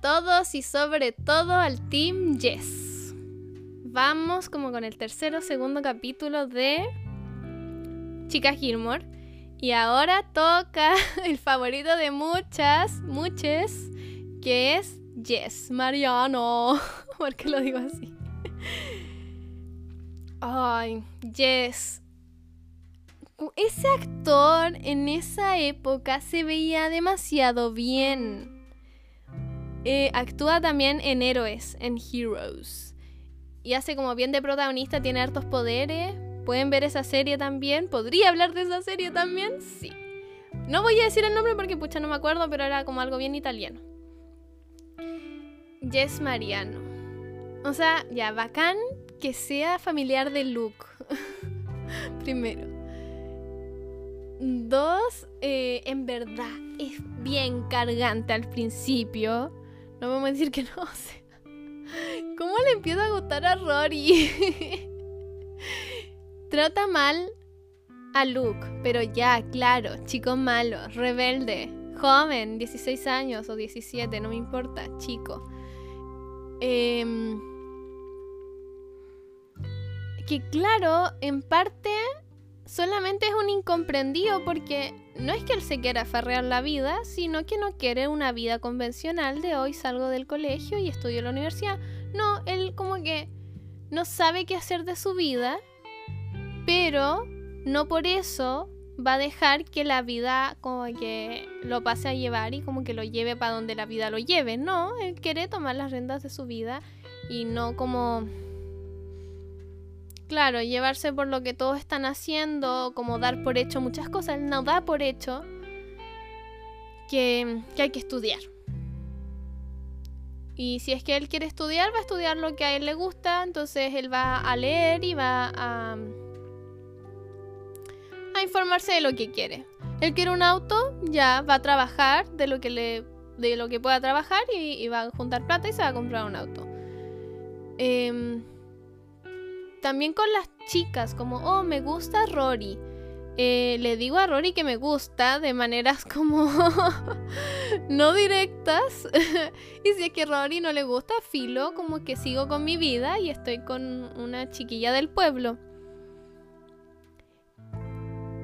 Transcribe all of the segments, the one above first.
todos y sobre todo al Team Yes. Vamos como con el tercero segundo capítulo de Chica Gilmore. Y ahora toca el favorito de muchas, muchas, que es Yes, Mariano. ¿Por qué lo digo así? Ay, Yes. Ese actor en esa época se veía demasiado bien. Eh, actúa también en Héroes, en Heroes. Y hace como bien de protagonista, tiene hartos poderes. Pueden ver esa serie también. ¿Podría hablar de esa serie también? Sí. No voy a decir el nombre porque pucha no me acuerdo, pero era como algo bien italiano. Jess Mariano. O sea, ya, bacán que sea familiar de Luke. Primero. Dos, eh, en verdad, es bien cargante al principio. No vamos a decir que no. sé. ¿Cómo le empieza a gustar a Rory? Trata mal a Luke, pero ya, claro, chico malo, rebelde, joven, 16 años o 17, no me importa, chico. Em, que claro, en parte solamente es un incomprendido porque no es que él se quiera aferrear la vida, sino que no quiere una vida convencional de hoy salgo del colegio y estudio en la universidad. No, él como que no sabe qué hacer de su vida, pero no por eso va a dejar que la vida como que lo pase a llevar y como que lo lleve para donde la vida lo lleve. No, él quiere tomar las rendas de su vida y no como claro, llevarse por lo que todos están haciendo, como dar por hecho muchas cosas, él no da por hecho que, hay que estudiar. Y si es que él quiere estudiar, va a estudiar lo que a él le gusta, entonces él va a leer y va a, informarse de lo que quiere. Él quiere un auto, ya va a trabajar de lo que le de lo que pueda trabajar y, va a juntar plata y se va a comprar un auto. Eh, también con las chicas, como, oh, me gusta Rory. Eh, le digo a Rory que me gusta de maneras como no directas. y si es que a Rory no le gusta, filo, como que sigo con mi vida y estoy con una chiquilla del pueblo.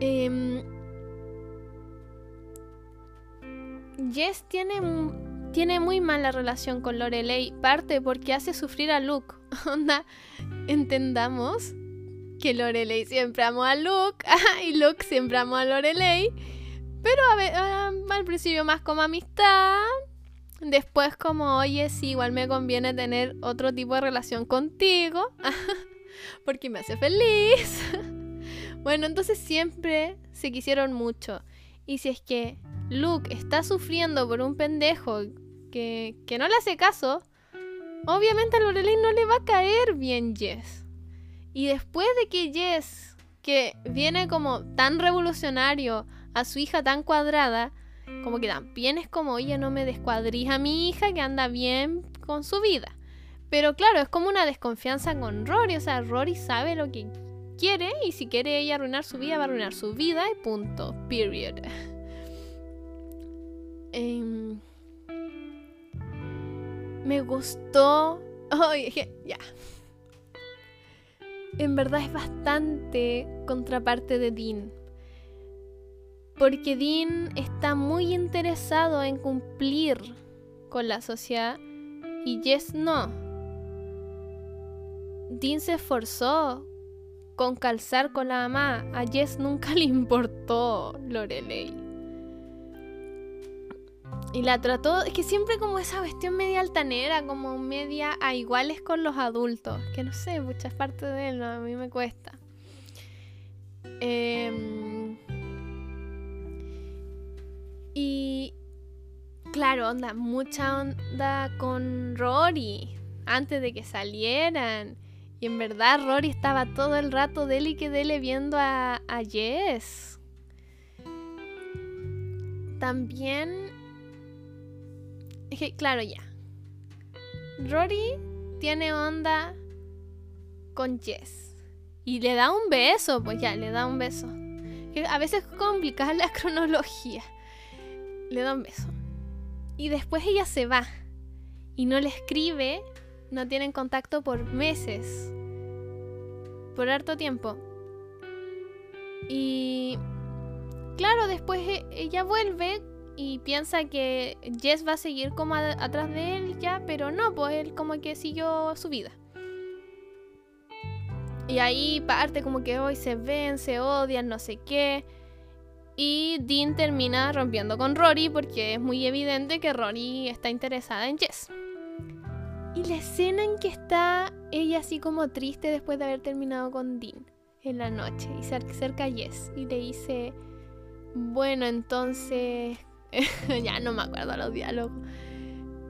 Eh, Jess tiene, tiene muy mala relación con Lorelei, parte porque hace sufrir a Luke. Onda, entendamos que Lorelei siempre amó a Luke y Luke siempre amó a Lorelei. Pero al principio más como amistad. Después como, oye, sí, igual me conviene tener otro tipo de relación contigo. porque me hace feliz. bueno, entonces siempre se quisieron mucho. Y si es que Luke está sufriendo por un pendejo que, no le hace caso, Obviamente a Lorelei no le va a caer bien Jess. Y después de que Jess, que viene como tan revolucionario a su hija tan cuadrada, como que también es como, oye, no me descuadrija a mi hija que anda bien con su vida. Pero claro, es como una desconfianza con Rory. O sea, Rory sabe lo que quiere y si quiere ella arruinar su vida, va a arruinar su vida y punto. Period. eh, me gustó. Oye, ya. En verdad es bastante contraparte de Dean. Porque Dean está muy interesado en cumplir con la sociedad y Jess no. Dean se esforzó con calzar con la mamá. A Jess nunca le importó Lorelei. Y la trató, es que siempre como esa cuestión media altanera, como media a iguales con los adultos, que no sé, muchas partes de él, a mí me cuesta. Em, y claro, onda, mucha onda con Rory, antes de que salieran. Y en verdad Rory estaba todo el rato de él y que dele viendo a, a Jess. También claro, ya. Rory tiene onda con Jess. Y le da un beso, pues ya, le da un beso. Que a veces es complicada la cronología. Le da un beso. Y después ella se va. y no le escribe, no tienen contacto por meses, por harto tiempo. Y claro, después e, ella vuelve y piensa que Jess va a seguir como atrás de él ya, pero no, pues él como que siguió su vida. Y ahí parte como que hoy se ven, se odian, no sé qué. Y Dean termina rompiendo con Rory porque es muy evidente que Rory está interesada en Jess. Y la escena en que está ella así como triste después de haber terminado con Dean en la noche y cerca a Jess y le dice, bueno, entonces, ya no me acuerdo los diálogos.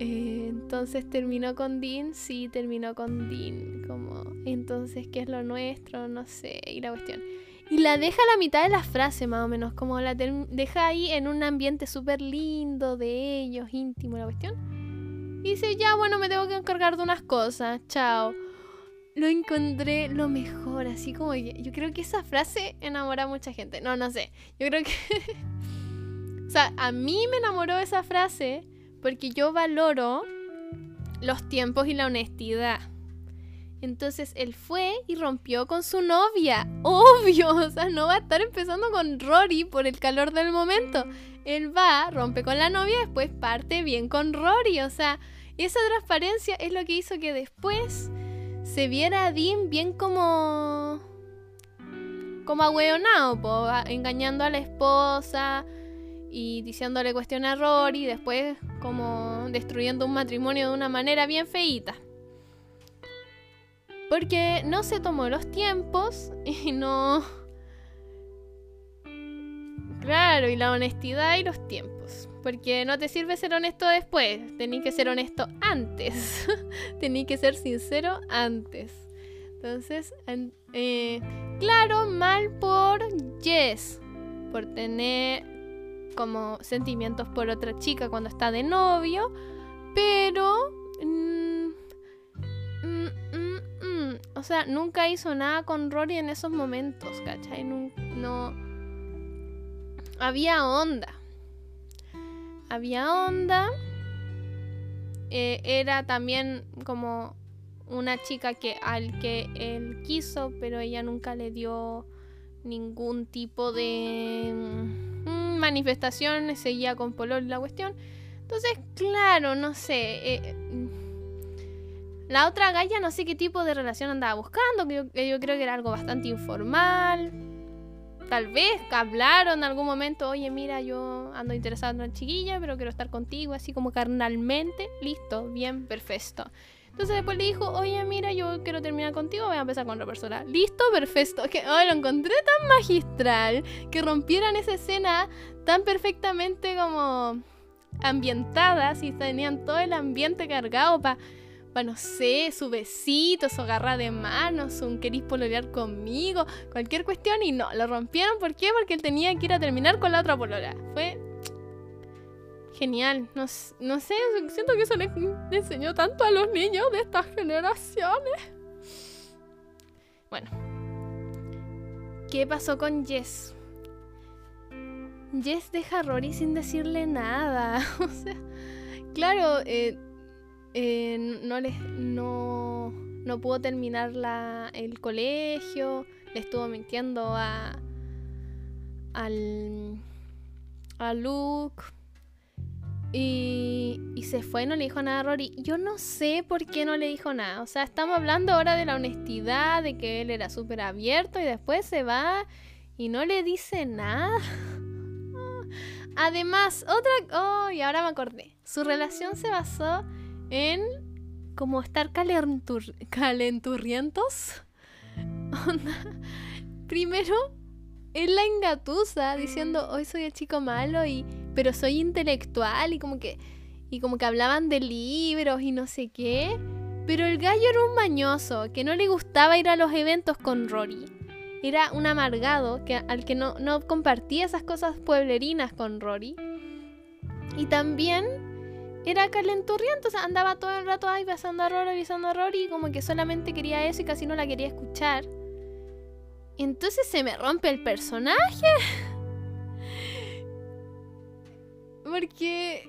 Eh, entonces terminó con Dean, sí, terminó con Dean, como, entonces, ¿qué es lo nuestro? No sé, y la cuestión. Y la deja a la mitad de la frase, más o menos, como la deja ahí en un ambiente súper lindo de ellos, íntimo, la cuestión. Y dice, ya, bueno, me tengo que encargar de unas cosas, chao. Lo encontré lo mejor, así como yo creo que esa frase enamora a mucha gente. No, no sé, yo creo que... o sea, a mí me enamoró esa frase porque yo valoro los tiempos y la honestidad. Entonces él fue y rompió con su novia. Obvio, o sea, no va a estar empezando con Rory por el calor del momento. Él va, rompe con la novia, después parte bien con Rory. O sea, esa transparencia es lo que hizo que después se viera a Dean bien como. como ahueonado, engañando a la esposa y diciéndole cuestiones a Rory, después como destruyendo un matrimonio de una manera bien feíta. Porque no se tomó los tiempos y no... Claro, y la honestidad y los tiempos. Porque no te sirve ser honesto después, tenés que ser honesto antes. tenés que ser sincero antes. Entonces, eh, claro, mal por Jess, por tener como sentimientos por otra chica cuando está de novio, pero... Mm, mm, mm, o sea, nunca hizo nada con Rory en esos momentos, ¿cachai? No... Había onda. Había onda. Eh, era también como una chica que al que él quiso, pero ella nunca le dio ningún tipo de manifestaciones, seguía con Polol la cuestión. Entonces, claro, no sé. Eh, la otra galla no sé qué tipo de relación andaba buscando, que yo, creo que era algo bastante informal. Tal vez hablaron en algún momento, oye, mira, yo ando interesado en una chiquilla, pero quiero estar contigo, así como carnalmente. Listo, bien, perfecto. Entonces después le dijo, oye, mira, yo quiero terminar contigo, voy a empezar con otra persona. Listo, perfecto. Que oh, lo encontré tan magistral que rompieran esa escena tan perfectamente como ambientada, y tenían todo el ambiente cargado para, pa, no sé, su besito, su agarra de manos, un querís pololear conmigo, cualquier cuestión, y no, lo rompieron. ¿Por qué? Porque él tenía que ir a terminar con la otra polola. Fue genial. No, sé, siento que eso le, enseñó tanto a los niños de estas generaciones. Bueno. ¿Qué pasó con Jess? Jess deja a Rory sin decirle nada. o sea, claro, eh, eh, no, les, no, no pudo terminar la, el colegio. Le estuvo mintiendo a, al, a Luke y, se fue, no le dijo nada a Rory. Yo no sé por qué no le dijo nada. O sea, estamos hablando ahora de la honestidad, de que él era súper abierto y después se va y no le dice nada. Además, otra... Oh, y ahora me acordé. Su relación se basó en como estar calenturrientos. Primero, él la engatusa diciendo, hoy soy el chico malo y pero soy intelectual y como que y como que hablaban de libros y no sé qué. Pero el gallo era un mañoso, que no le gustaba ir a los eventos con Rory. Era un amargado que, al que no, no compartía esas cosas pueblerinas con Rory. Y también era calenturriento, o sea, andaba todo el rato ahí besando a Rory, besando a Rory, y como que solamente quería eso y casi no la quería escuchar. Entonces se me rompe el personaje. Porque,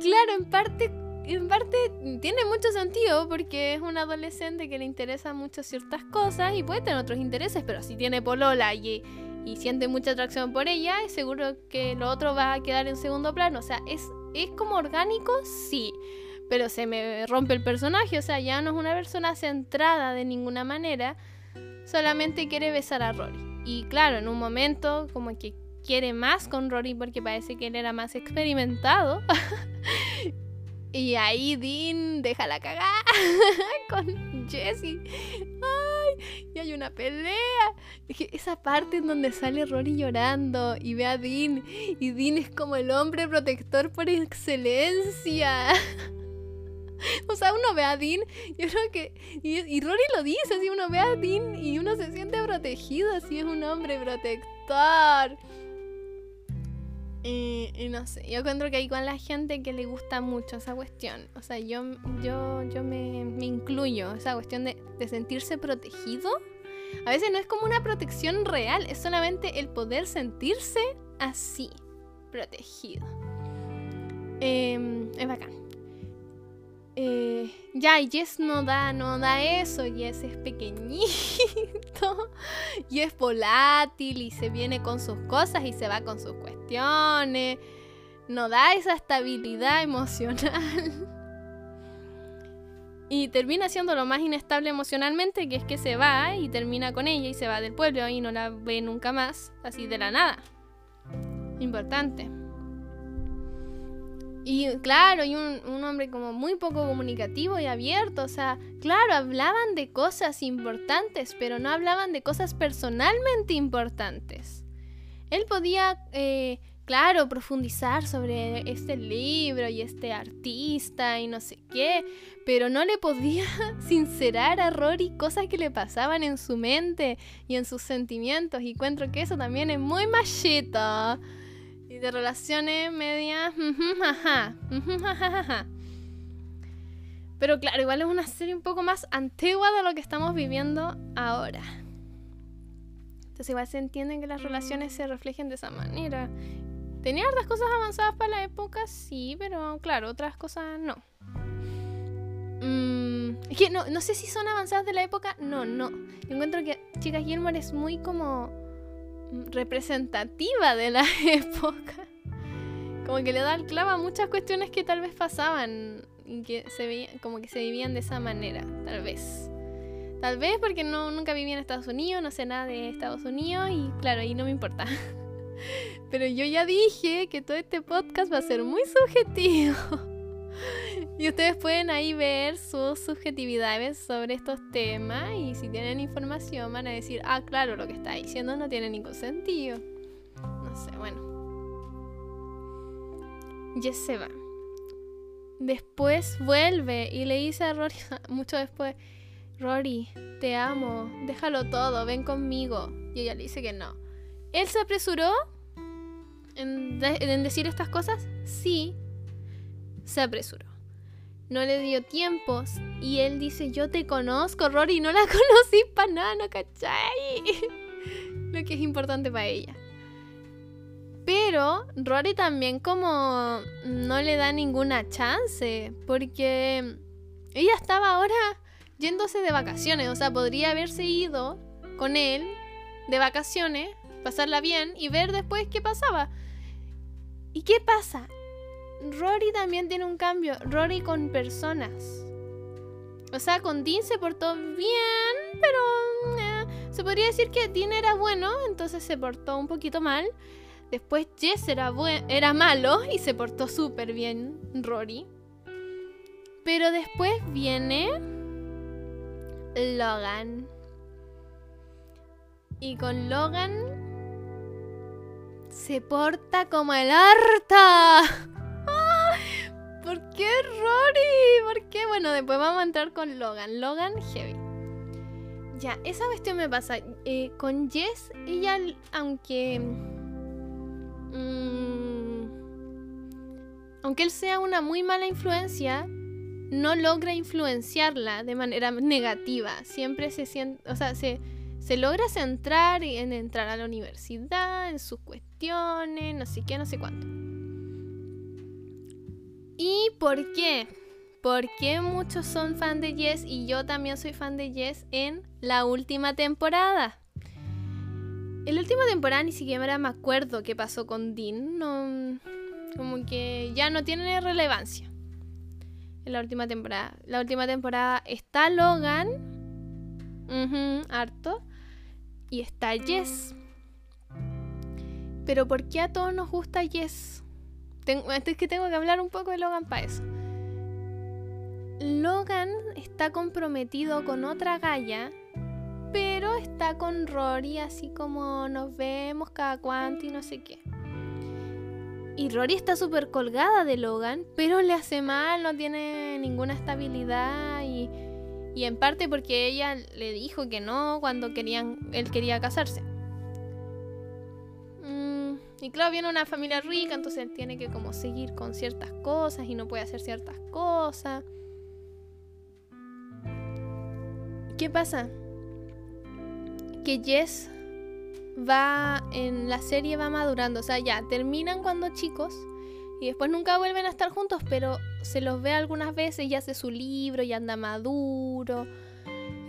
claro, en parte en parte tiene mucho sentido porque es un adolescente que le interesa mucho ciertas cosas y puede tener otros intereses, pero si tiene polola y, y siente mucha atracción por ella, es seguro que lo otro va a quedar en segundo plano. O sea, es, es como orgánico, sí, pero se me rompe el personaje, o sea, ya no es una persona centrada de ninguna manera, solamente quiere besar a Rory. Y claro, en un momento como que quiere más con Rory porque parece que él era más experimentado. y ahí Dean deja la cagada con Jesse. ¡Ay! Y hay una pelea. Esa parte en donde sale Rory llorando y ve a Dean. Y Dean es como el hombre protector por excelencia. O sea, uno ve a Dean, yo creo que. Y, Rory lo dice, así uno ve a Dean y uno se siente protegido, así es un hombre protector. Y, no sé, yo encuentro que hay con la gente que le gusta mucho esa cuestión. O sea, yo, yo, yo me, me incluyo, esa cuestión de, sentirse protegido. A veces no es como una protección real, es solamente el poder sentirse así, protegido. Eh, es bacán. Eh, ya, Jess no da, no da eso. Jess es pequeñito y es volátil y se viene con sus cosas y se va con sus cuestiones. No da esa estabilidad emocional. Y termina siendo lo más inestable emocionalmente, que es que se va y termina con ella y se va del pueblo y no la ve nunca más, así de la nada. Importante. Y claro, y un, hombre como muy poco comunicativo y abierto, o sea, claro, hablaban de cosas importantes, pero no hablaban de cosas personalmente importantes. Él podía, eh, claro, profundizar sobre este libro y este artista y no sé qué, pero no le podía sincerar a Rory cosas que le pasaban en su mente y en sus sentimientos. Y encuentro que eso también es muy machito de relaciones medias. Pero claro, igual es una serie un poco más antigua de lo que estamos viviendo ahora. Entonces igual se entiende que las relaciones se reflejen de esa manera. Tenía otras cosas avanzadas para la época, sí, pero claro, otras cosas no. Mm, es que no, no sé si son avanzadas de la época, no, no. Yo encuentro que Chicas Gilmore es muy como representativa de la época. Como que le da el clavo a muchas cuestiones que tal vez pasaban y que se veían, como que se vivían de esa manera, tal vez. Tal vez porque no, nunca viví en Estados Unidos, no sé nada de Estados Unidos y claro, ahí no me importa. Pero yo ya dije que todo este podcast va a ser muy subjetivo. Y ustedes pueden ahí ver sus subjetividades sobre estos temas y si tienen información van a decir, ah, claro, lo que está diciendo no tiene ningún sentido. No sé, bueno. Jess se va. Después vuelve y le dice a Rory, mucho después, Rory, te amo, déjalo todo, ven conmigo. Y ella le dice que no. ¿Él se apresuró en decir estas cosas? Sí, se apresuró no le dio tiempos. Y él dice, yo te conozco, Rory, no la conocí para nada, ¿no cachai? Lo que es importante para ella. Pero Rory también como no le da ninguna chance, porque ella estaba ahora yéndose de vacaciones, o sea, podría haberse ido con él de vacaciones, pasarla bien y ver después qué pasaba. ¿Y qué pasa? Rory también tiene un cambio. Rory con personas. O sea, con Dean se portó bien, pero eh, se podría decir que Dean era bueno, entonces se portó un poquito mal. Después Jess era, era malo y se portó súper bien Rory. Pero después viene Logan. Y con Logan se porta como el harta. ¿Por qué Rory? ¿Por qué? Bueno, después vamos a entrar con Logan. Logan Heavy. Ya, esa cuestión me pasa. Eh, con Jess, ella, aunque. Mm, aunque él sea una muy mala influencia, no logra influenciarla de manera negativa. Siempre se siente. O sea, se, se logra centrar en entrar a la universidad, en sus cuestiones, no sé qué, no sé cuánto. ¿Y por qué? por qué muchos son fan de Jess y yo también soy fan de Jess en la última temporada. En la última temporada ni siquiera me acuerdo qué pasó con Dean. No, como que ya no tiene relevancia. En la última temporada. La última temporada está Logan. harto. Y está Jess. Pero ¿por qué a todos nos gusta Jess? Tengo, es que tengo que hablar un poco de Logan para eso. Logan está comprometido con otra galla, pero está con Rory así como nos vemos cada cuanto y no sé qué. Y Rory está súper colgada de Logan, pero le hace mal, no tiene ninguna estabilidad y, y en parte porque ella le dijo que no cuando querían, él quería casarse. Y claro, viene una familia rica, entonces él tiene que como seguir con ciertas cosas y no puede hacer ciertas cosas. ¿Qué pasa? Que Jess va en la serie va madurando, o sea, ya terminan cuando chicos y después nunca vuelven a estar juntos, pero se los ve algunas veces y hace su libro y anda maduro,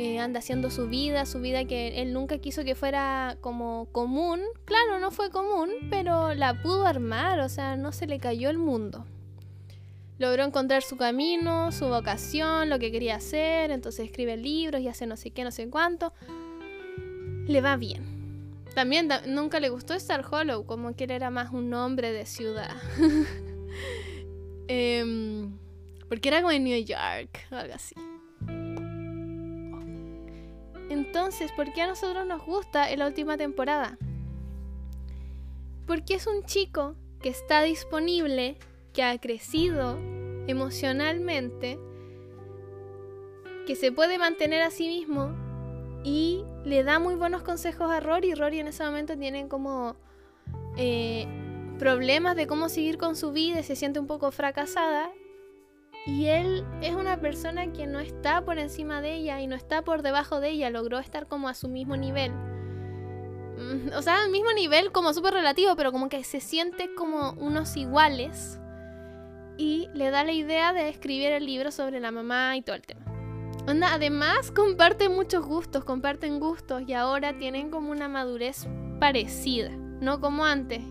eh, anda haciendo su vida, su vida que él nunca quiso que fuera como común. Claro, no fue común, pero la pudo armar, o sea, no se le cayó el mundo logró encontrar su camino, su vocación, lo que quería hacer, entonces escribe libros y hace no sé qué, no sé cuánto. Le va bien. También nunca le gustó Star Hollow, como que él era más un hombre de ciudad. Em, porque era como en New York o algo así. Entonces, ¿por qué a nosotros nos gusta en la última temporada? Porque es un chico que está disponible que ha crecido emocionalmente, que se puede mantener a sí mismo y le da muy buenos consejos a Rory. Rory en ese momento tiene como eh, problemas de cómo seguir con su vida y se siente un poco fracasada. Y él es una persona que no está por encima de ella y no está por debajo de ella, logró estar como a su mismo nivel. Mm, o sea, al mismo nivel como súper relativo, pero como que se siente como unos iguales y le da la idea de escribir el libro sobre la mamá y todo el tema. además comparten muchos gustos, comparten gustos y ahora tienen como una madurez parecida, no como antes.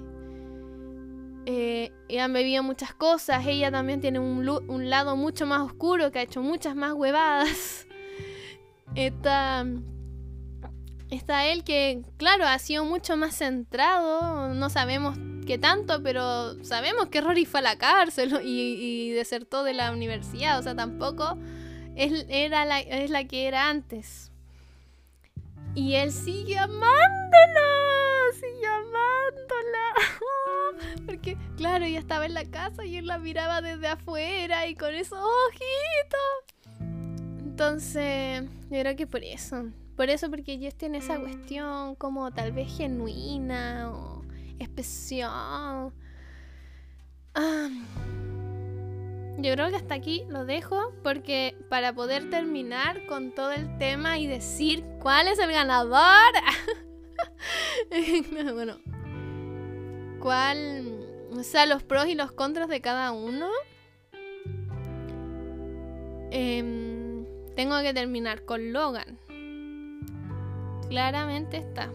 Eh, han bebido muchas cosas, ella también tiene un, un, lado mucho más oscuro que ha hecho muchas más huevadas. Está, está él que, claro, ha sido mucho más centrado, no sabemos qué tanto, pero sabemos que Rory fue a la cárcel y, desertó de la universidad, o sea, tampoco es, era la, es la que era antes. Y él sigue amándola, sigue amándola. Porque, claro, ella estaba en la casa y él la miraba desde afuera y con esos ojitos. Entonces, yo creo que por eso. Por eso, porque Jess tiene esa cuestión como tal vez genuina o especial. Yo creo que hasta aquí lo dejo porque para poder terminar con todo el tema y decir cuál es el ganador. bueno, cuál, o sea, los pros y los contras de cada uno. Em, tengo que terminar con Logan. Claramente está.